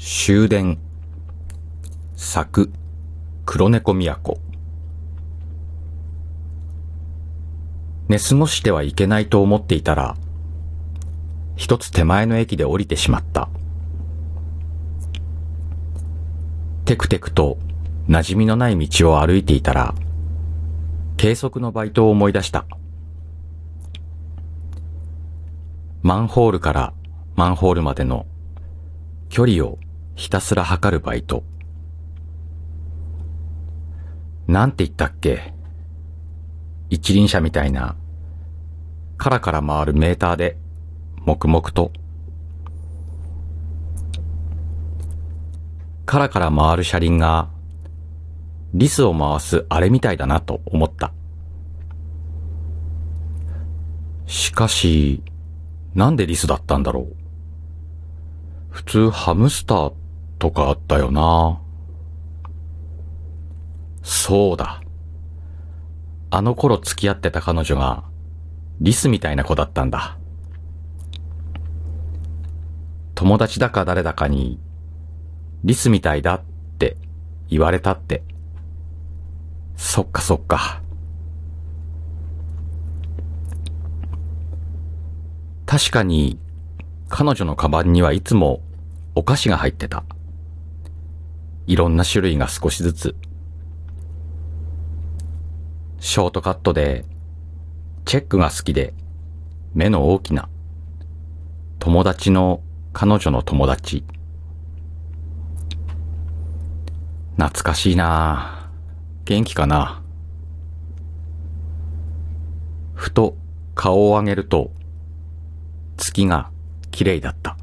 終電。作黒猫都。寝過ごしてはいけないと思っていたら一つ手前の駅で降りてしまった。テクテクと馴染みのない道を歩いていたら計測のバイトを思い出した。マンホールからマンホールまでの距離をひたすら測るバイト。なんて言ったっけ？一輪車みたいな、カラカラ回るメーターで、黙々と。カラカラ回る車輪が、リスを回すあれみたいだなと思った。しかし、なんでリスだったんだろう？普通ハムスターとかあったよな。そうだ。あの頃付き合ってた彼女が、リスみたいな子だったんだ。友達だか誰だかに、リスみたいだって言われたって。そっかそっか。確かに、彼女のカバンにはいつもお菓子が入ってた。いろんな種類が少しずつ。ショートカットで、チェックが好きで、目の大きな、友達の彼女の友達。懐かしいな元気かなふと顔を上げると、月が綺麗だった。